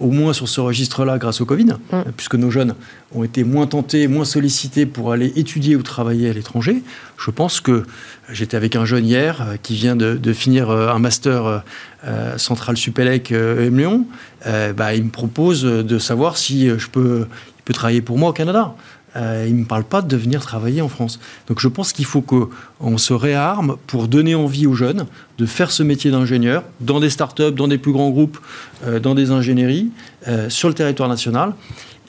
au moins sur ce registre-là grâce au Covid, mm. puisque nos jeunes ont été moins tentés, moins sollicités pour aller étudier ou travailler à l'étranger. Je pense que j'étais avec un jeune hier euh, qui vient de, finir euh, un master euh, central Supélec M Lyon. Bah, il me propose de savoir si je peux, travailler pour moi au Canada. Euh, il ne me parle pas de venir travailler en France. Donc je pense qu'il faut qu'on se réarme pour donner envie aux jeunes de faire ce métier d'ingénieur dans des startups, dans des plus grands groupes, euh, dans des ingénieries, euh, sur le territoire national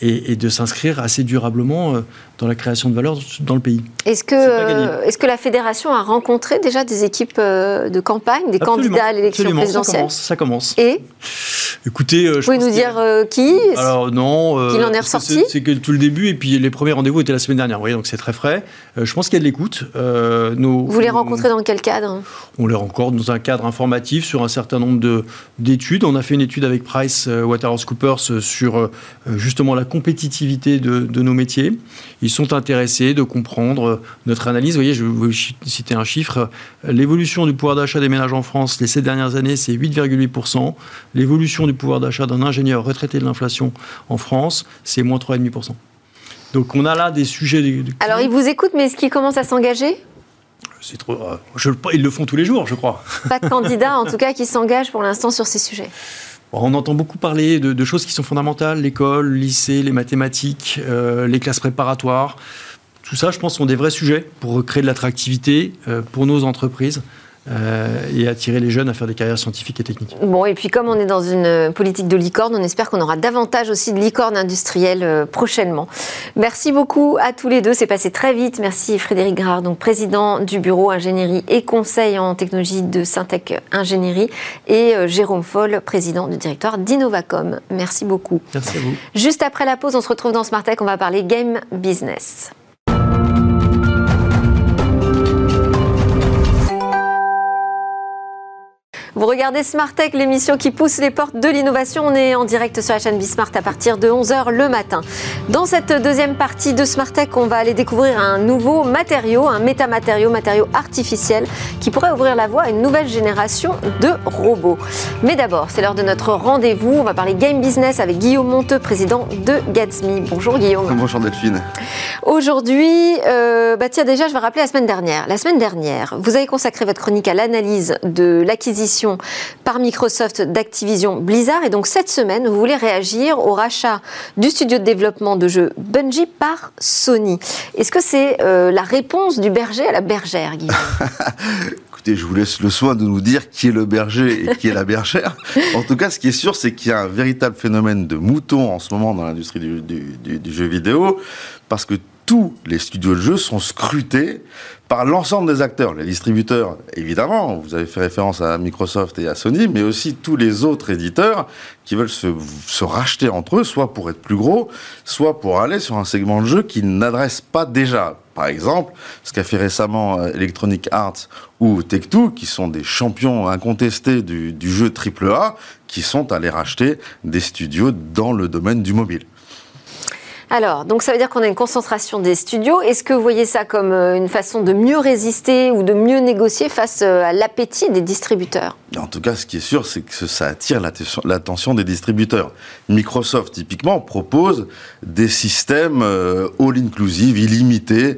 et, de s'inscrire assez durablement dans la création de valeur dans le pays. Est-ce que, euh, est que la fédération a rencontré déjà des équipes euh, de campagne, des candidats à l'élection présidentielle ça commence, ça commence. Et Écoutez, je Vous pouvez nous dire qui Alors non. Qu'il en est ressorti C'est que tout le début et puis les premiers rendez-vous étaient la semaine dernière. Vous voyez, donc c'est très frais. je pense qu'il y a de l'écoute. Vous les rencontrez dans quel cadre? On les rencontre dans un cadre informatif sur un certain nombre d'études. On a fait une étude avec Price Waterhouse Coopers sur justement la compétitivité de, nos métiers. Ils sont intéressés de comprendre notre analyse. Vous voyez, je vais citer un chiffre. L'évolution du pouvoir d'achat des ménages en France les sept dernières années, c'est 8,8%. L'évolution du pouvoir d'achat d'un ingénieur retraité de l'inflation en France, c'est moins 3,5%. Donc on a là des sujets. Alors ils vous écoutent, mais est-ce qu'ils commencent à s'engager? C'est trop. Euh, ils le font tous les jours, je crois. Pas de candidats, en tout cas, qui s'engagent pour l'instant sur ces sujets. On entend beaucoup parler de, choses qui sont fondamentales, l'école, le lycée, les mathématiques, euh, les classes préparatoires. Tout ça, je pense, sont des vrais sujets pour créer de l'attractivité euh, pour nos entreprises. Euh, et attirer les jeunes à faire des carrières scientifiques et techniques. Bon, et puis comme on est dans une politique de licorne, on espère qu'on aura davantage aussi de licorne industrielle euh, prochainement. Merci beaucoup à tous les deux, c'est passé très vite. Merci Frédéric Grard, donc président du bureau ingénierie et conseil en technologie de Syntec Ingénierie, et euh, Jérôme Foll, président du directoire d'Innovacom. Merci beaucoup. Merci à vous. Juste après la pause, on se retrouve dans Smartech, on va parler game business. Vous regardez Smart Tech, l'émission qui pousse les portes de l'innovation. On est en direct sur la chaîne Bismart à partir de 11h le matin. Dans cette deuxième partie de Smart Tech, on va aller découvrir un nouveau matériau, un métamatériau, matériau artificiel, qui pourrait ouvrir la voie à une nouvelle génération de robots. Mais d'abord, c'est l'heure de notre rendez-vous. On va parler game business avec Guillaume Monteux, président de Gatsby. Bonjour Guillaume. Bonjour Delphine. Aujourd'hui, euh, bah tiens, déjà, je vais rappeler la semaine dernière. La semaine dernière, vous avez consacré votre chronique à l'analyse de l'acquisition par Microsoft d'Activision Blizzard. Et donc cette semaine, vous voulez réagir au rachat du studio de développement de jeux Bungie par Sony. Est-ce que c'est euh, la réponse du berger à la bergère, Guillaume Écoutez, je vous laisse le soin de nous dire qui est le berger et qui est la bergère. En tout cas, ce qui est sûr, c'est qu'il y a un véritable phénomène de mouton en ce moment dans l'industrie du, du jeu vidéo, parce que tous les studios de jeux sont scrutés par l'ensemble des acteurs, les distributeurs, évidemment, vous avez fait référence à Microsoft et à Sony, mais aussi tous les autres éditeurs qui veulent se, racheter entre eux, soit pour être plus gros, soit pour aller sur un segment de jeu qu'ils n'adressent pas déjà. Par exemple, ce qu'a fait récemment euh, Electronic Arts ou Take-Two, qui sont des champions incontestés du, du jeu AAA, qui sont allés racheter des studios dans le domaine du mobile. Alors, donc ça veut dire qu'on a une concentration des studios. Est-ce que vous voyez ça comme euh, une façon de mieux résister ou de mieux négocier face euh, à l'appétit des distributeurs? En tout cas, ce qui est sûr, c'est que ça attire l'attention des distributeurs. Microsoft, typiquement, propose des systèmes euh, all-inclusive, illimités,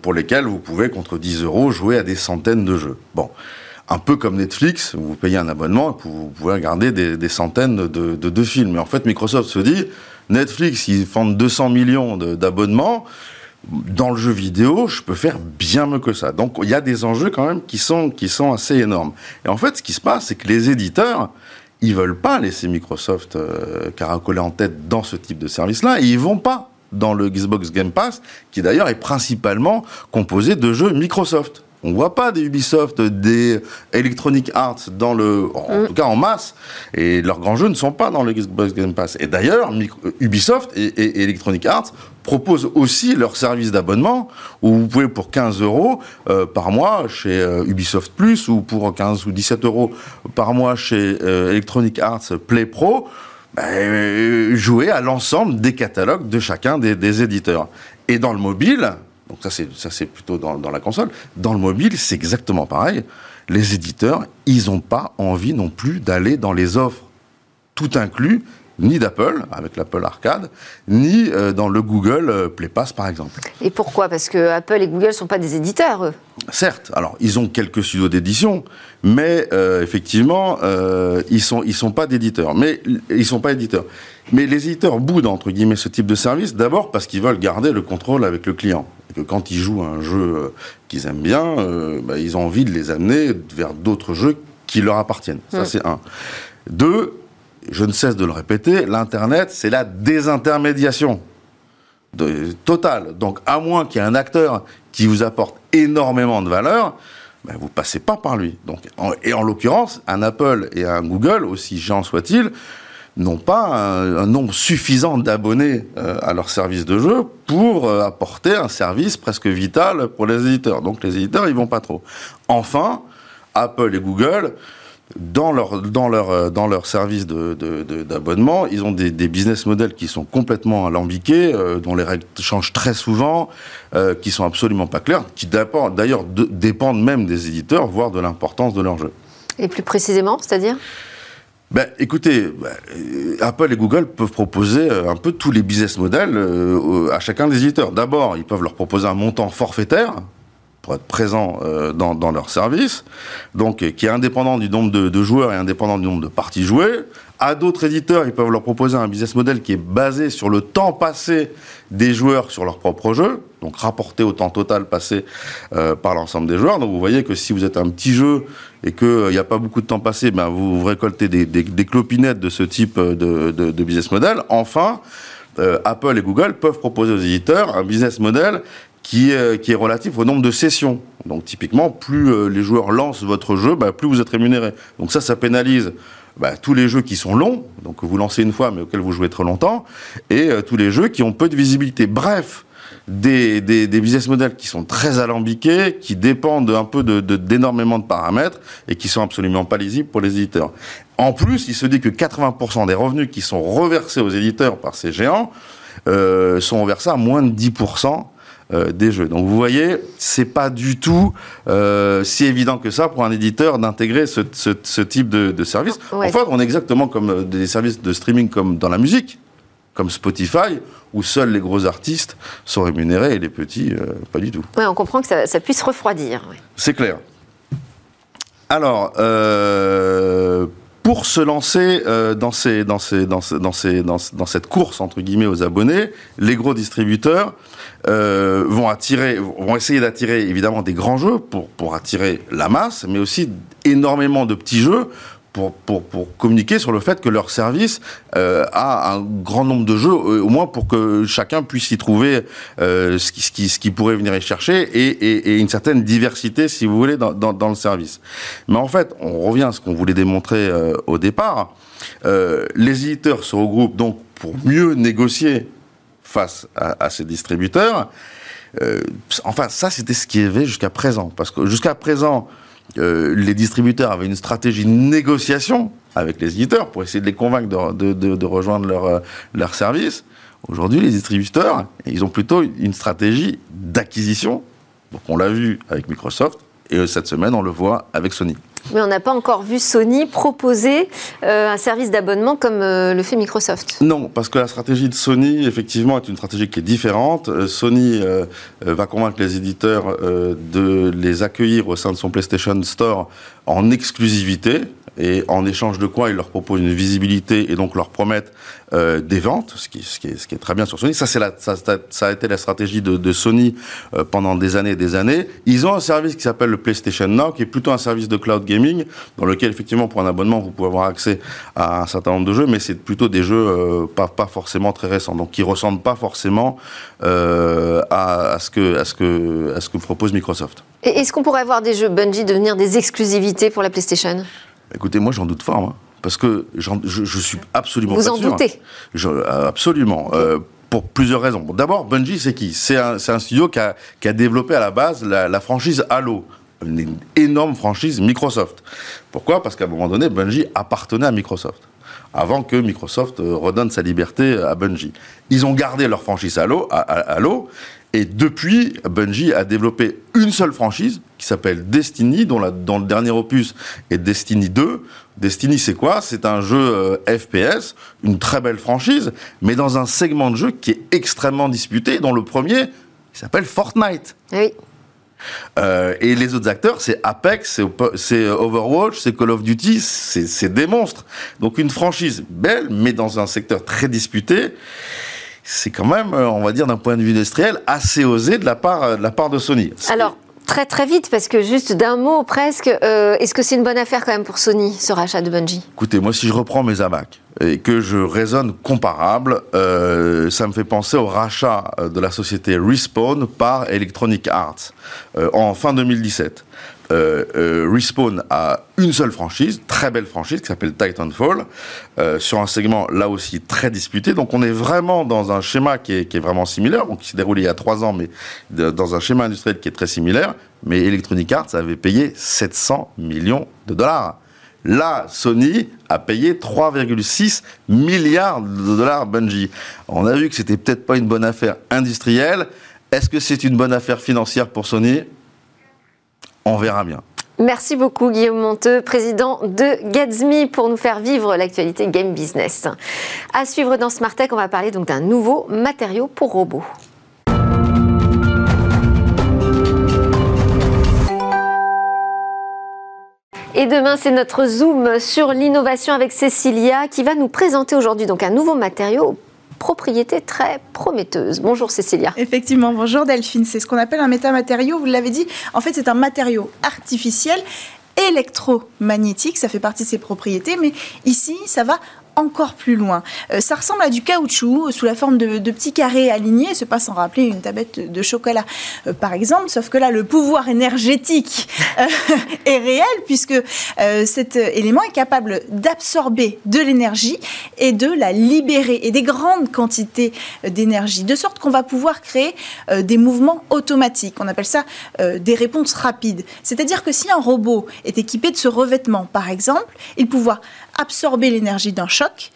pour lesquels vous pouvez, contre 10 euros, jouer à des centaines de jeux. Bon un peu comme Netflix, vous payez un abonnement et vous pouvez regarder des, centaines de, de, de, films. Mais en fait, Microsoft se dit, Netflix, ils vendent 200 millions d'abonnements. Dans le jeu vidéo, je peux faire bien mieux que ça. Donc, il y a des enjeux quand même qui sont, assez énormes. Et en fait, ce qui se passe, c'est que les éditeurs, ils veulent pas laisser Microsoft euh, caracoler en tête dans ce type de service-là, et ils vont pas dans le Xbox Game Pass, qui d'ailleurs est principalement composé de jeux Microsoft. On voit pas des Ubisoft, des Electronic Arts dans le, en mm. tout cas en masse, et leurs grands jeux ne sont pas dans le Xbox Game Pass. Et d'ailleurs, Ubisoft et, Electronic Arts proposent aussi leur service d'abonnement où vous pouvez pour 15 euros euh, par mois chez euh, Ubisoft Plus ou pour 15 ou 17 euros par mois chez euh, Electronic Arts Play Pro ben, jouer à l'ensemble des catalogues de chacun des, des éditeurs. Et dans le mobile, donc ça, c'est, plutôt dans, dans, la console. Dans le mobile, c'est exactement pareil. Les éditeurs, ils n'ont pas envie non plus d'aller dans les offres tout inclus, ni d'Apple, avec l'Apple Arcade, ni euh, dans le Google euh, Play Pass, par exemple. Et pourquoi? Parce que Apple et Google ne sont pas des éditeurs, eux. Certes, alors ils ont quelques studios d'édition, mais euh, effectivement, ils ne sont, ils sont pas d'éditeurs. Mais ils sont pas éditeurs. Mais les éditeurs boudent, entre guillemets, ce type de service, d'abord parce qu'ils veulent garder le contrôle avec le client. Et que quand ils jouent un jeu euh, qu'ils aiment bien, euh, bah, ils ont envie de les amener vers d'autres jeux qui leur appartiennent. Ça, c'est un. Deux, je ne cesse de le répéter, l'Internet, c'est la désintermédiation de, totale. Donc, à moins qu'il y ait un acteur qui vous apporte énormément de valeur, ben, vous passez pas par lui. Donc, et en l'occurrence, un Apple et un Google, aussi géants soient-ils, n'ont pas un, nombre suffisant d'abonnés euh, à leur service de jeu pour euh, apporter un service presque vital pour les éditeurs. Donc les éditeurs, ils vont pas trop. Enfin, Apple et Google dans leur, dans leur, euh, dans leur service d'abonnement, de, ils ont des, business models qui sont complètement alambiqués, dont les règles changent très souvent, euh, qui sont absolument pas claires, qui d'ailleurs dépendent même des éditeurs, voire de l'importance de leur jeu. Et plus précisément, c'est-à-dire? Ben, écoutez, ben, Apple et Google peuvent proposer un peu tous les business models à chacun des éditeurs. D'abord, ils peuvent leur proposer un montant forfaitaire, être présent euh, dans, dans, leur service, donc qui est indépendant du nombre de, joueurs et indépendant du nombre de parties jouées. À d'autres éditeurs, ils peuvent leur proposer un business model qui est basé sur le temps passé des joueurs sur leur propre jeu, donc rapporté au temps total passé euh, par l'ensemble des joueurs. Donc vous voyez que si vous êtes un petit jeu et qu'il n'y euh, a pas beaucoup de temps passé, ben vous, récoltez des, clopinettes de ce type de business model. Enfin, Apple et Google peuvent proposer aux éditeurs un business model qui est, qui est relatif au nombre de sessions. Donc typiquement, plus euh, les joueurs lancent votre jeu, bah, plus vous êtes rémunéré. Donc ça, ça pénalise bah, tous les jeux qui sont longs, donc vous lancez une fois mais auxquels vous jouez trop longtemps, et euh, tous les jeux qui ont peu de visibilité. Bref, des, des, des, business models qui sont très alambiqués, qui dépendent un peu d'énormément de, d'énormément de, paramètres et qui sont absolument pas lisibles pour les éditeurs. En plus, il se dit que 80% des revenus qui sont reversés aux éditeurs par ces géants euh, sont reversés à moins de 10% euh, des jeux. Donc vous voyez, c'est pas du tout euh, si évident que ça pour un éditeur d'intégrer ce, type de, service. En fait, on est exactement comme euh, des services de streaming comme dans la musique, comme Spotify, où seuls les gros artistes sont rémunérés et les petits, pas du tout. Oui, on comprend que ça, puisse refroidir. C'est clair. Alors, pour se lancer dans, cette course entre guillemets aux abonnés, les gros distributeurs euh, vont essayer d'attirer évidemment des grands jeux pour attirer la masse, mais aussi énormément de petits jeux pour, communiquer sur le fait que leur service euh, a un grand nombre de jeux, euh, au moins pour que chacun puisse y trouver euh, ce, qui, pourrait venir y chercher et, une certaine diversité, si vous voulez, dans, le service. Mais en fait, on revient à ce qu'on voulait démontrer au départ. les éditeurs se regroupent donc pour mieux négocier face à, ces distributeurs. Enfin, ça, c'était ce qui avait jusqu'à présent. Parce que jusqu'à présent, euh, les distributeurs avaient une stratégie de négociation avec les éditeurs pour essayer de les convaincre de, rejoindre leur, euh, leur service. Aujourd'hui, les distributeurs, ils ont plutôt une stratégie d'acquisition. Donc, on l'a vu avec Microsoft, et cette semaine, on le voit avec Sony. Mais on n'a pas encore vu Sony proposer euh, un service d'abonnement comme euh, le fait Microsoft. Non, parce que la stratégie de Sony, effectivement, est une stratégie qui est différente. Euh, Sony va convaincre les éditeurs de les accueillir au sein de son PlayStation Store en exclusivité et en échange de quoi ils leur proposent une visibilité et donc leur promettent euh, des ventes, ce qui, est, très bien sur Sony. Ça, c'est la, a été la stratégie de, Sony euh, pendant des années et des années. Ils ont un service qui s'appelle le PlayStation Now, qui est plutôt un service de cloud gaming, dans lequel, effectivement, pour un abonnement, vous pouvez avoir accès à un certain nombre de jeux, mais c'est plutôt des jeux euh, pas, forcément très récents, donc qui ressemblent pas forcément à, ce que, à, ce que, propose Microsoft. Est-ce qu'on pourrait avoir des jeux Bungie devenir des exclusivités pour la PlayStation? Écoutez, moi j'en doute fort, hein, parce que je, je, suis absolument Vous pas en doutez? Je, euh, Absolument. Euh, pour plusieurs raisons. Bon, D'abord, Bungie, c'est qui? C'est un, un, studio qui a, qui a, développé à la base la, la franchise Halo, une énorme franchise Microsoft. Pourquoi? Parce qu'à un moment donné, Bungie appartenait à Microsoft avant que Microsoft euh, redonne sa liberté à Bungie. Ils ont gardé leur franchise Halo, Halo et depuis, Bungie a développé une seule franchise qui s'appelle Destiny, dont, la, le dernier opus est Destiny 2. Destiny, c'est quoi? C'est un jeu euh, FPS, une très belle franchise, mais dans un segment de jeu qui est extrêmement disputé, dont le premier s'appelle Fortnite. Oui. Euh, et les autres acteurs, c'est Apex, c'est Overwatch, c'est Call of Duty, c'est des monstres. Donc une franchise belle, mais dans un secteur très disputé c'est quand même, euh, on va dire, d'un point de vue industriel, assez osé de la part euh, de, la part de Sony. Alors, très très vite, parce que juste d'un mot presque, euh, est-ce que c'est une bonne affaire quand même pour Sony, ce rachat de Bungie? Écoutez, moi, si je reprends mes abacs et que je raisonne comparable, ça me fait penser au rachat de la société Respawn par Electronic Arts en fin 2017 euh, euh, Respawn a une seule franchise, très belle franchise, qui s'appelle Titanfall, euh, sur un segment là aussi très disputé. Donc on est vraiment dans un schéma qui est, vraiment similaire, donc qui s'est déroulé il y a trois ans, mais dans un schéma industriel qui est très similaire. Mais Electronic Arts avait payé 700 millions de dollars. Là, Sony a payé 3,6 milliards de dollars Bungie. On a vu que c'était peut-être pas une bonne affaire industrielle. Est-ce que c'est une bonne affaire financière pour Sony? On verra bien. Merci beaucoup Guillaume Monteux, président de Gatsby, pour nous faire vivre l'actualité game business. À suivre dans Smart Tech, on va parler donc d'un nouveau matériau pour robots. Et demain, c'est notre zoom sur l'innovation avec Cécilia qui va nous présenter aujourd'hui donc un nouveau matériau propriété très prometteuse. Bonjour Cécilia. Effectivement, bonjour Delphine. C'est ce qu'on appelle un métamatériau, vous l'avez dit. En fait, c'est un matériau artificiel électromagnétique, ça fait partie de ses propriétés, mais ici, ça va encore plus loin. Euh, ça ressemble à du caoutchouc sous la forme de, petits carrés alignés, c'est pas sans rappeler une tablette de chocolat euh, par exemple, sauf que là le pouvoir énergétique euh, est réel puisque cet élément est capable d'absorber de l'énergie et de la libérer et des grandes quantités d'énergie, de sorte qu'on va pouvoir créer des mouvements automatiques. On appelle ça des réponses rapides. C'est-à-dire que si un robot est équipé de ce revêtement par exemple, il pourra absorber l'énergie d'un choc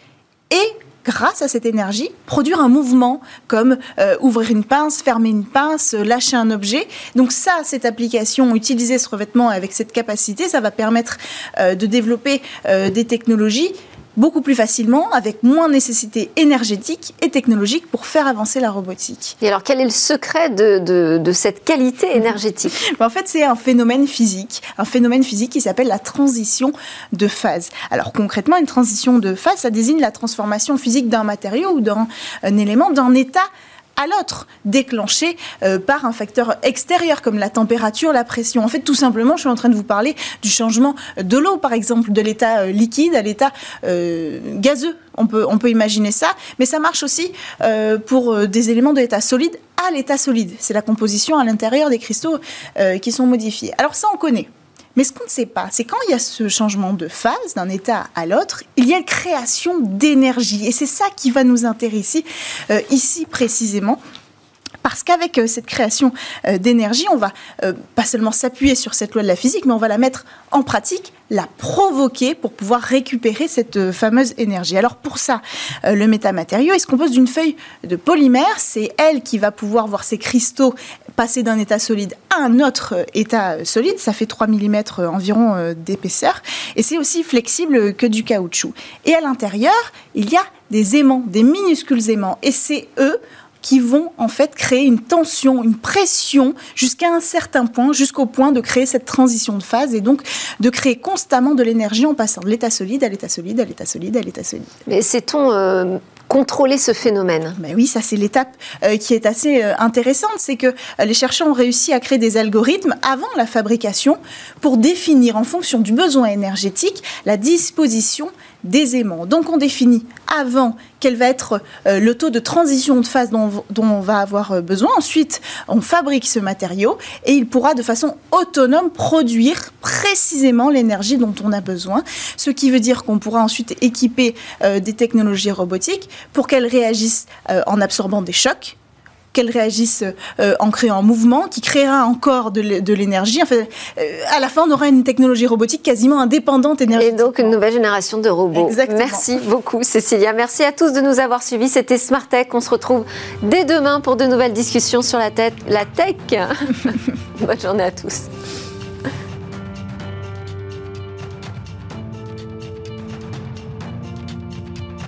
et grâce à cette énergie, produire un mouvement comme euh, ouvrir une pince, fermer une pince, euh, lâcher un objet. Donc ça, cette application, utiliser ce revêtement avec cette capacité, ça va permettre euh, de développer des technologies beaucoup plus facilement, avec moins de nécessité énergétique et technologique pour faire avancer la robotique. Et alors, quel est le secret de, de, cette qualité énergétique? En fait, c'est un phénomène physique, un phénomène physique qui s'appelle la transition de phase. Alors, concrètement, une transition de phase, ça désigne la transformation physique d'un matériau ou d'un élément d'un état à l'autre, déclenché euh, par un facteur extérieur comme la température, la pression. En fait, tout simplement, je suis en train de vous parler du changement de l'eau, par exemple, de l'état euh, liquide à l'état euh, gazeux. On peut, on peut imaginer ça, mais ça marche aussi pour des éléments de l'état solide à l'état solide. C'est la composition à l'intérieur des cristaux qui sont modifiés. Alors ça, on connaît. Mais ce qu'on ne sait pas, c'est quand il y a ce changement de phase d'un état à l'autre, il y a une création d'énergie. Et c'est ça qui va nous intéresser euh, ici précisément. Parce qu'avec euh, cette création euh, d'énergie, on va pas seulement s'appuyer sur cette loi de la physique, mais on va la mettre en pratique, la provoquer pour pouvoir récupérer cette fameuse énergie. Alors pour ça, le métamatériau, il se compose d'une feuille de polymère? C'est elle qui va pouvoir voir ses cristaux passer d'un état solide à un autre état solide. Ça fait 3 mm environ euh, d'épaisseur. Et c'est aussi flexible que du caoutchouc. Et à l'intérieur, il y a des aimants, des minuscules aimants. Et c'est eux qui vont en fait créer une tension, une pression jusqu'à un certain point, jusqu'au point de créer cette transition de phase et donc de créer constamment de l'énergie en passant de l'état solide à l'état solide, à l'état solide, à l'état solide. Mais sait-on euh, contrôler ce phénomène. Ben Oui, ça c'est l'étape euh, qui est assez euh, intéressante, c'est que euh, les chercheurs ont réussi à créer des algorithmes avant la fabrication pour définir en fonction du besoin énergétique la disposition des aimants. Donc on définit avant quel va être le taux de transition de phase dont, dont, on va avoir besoin. Ensuite, on fabrique ce matériau et il pourra de façon autonome produire précisément l'énergie dont on a besoin. Ce qui veut dire qu'on pourra ensuite équiper des technologies robotiques pour qu'elles réagissent euh, en absorbant des chocs, qu'elles réagissent euh, en créant un mouvement qui créera encore de l'énergie. Enfin, euh, à la fin, on aura une technologie robotique quasiment indépendante énergétique. Et donc une nouvelle génération de robots. Exactement. Merci beaucoup, Cécilia. Merci à tous de nous avoir suivis. C'était Smart Tech. On se retrouve dès demain pour de nouvelles discussions sur la, tête, la tech. Bonne journée à tous.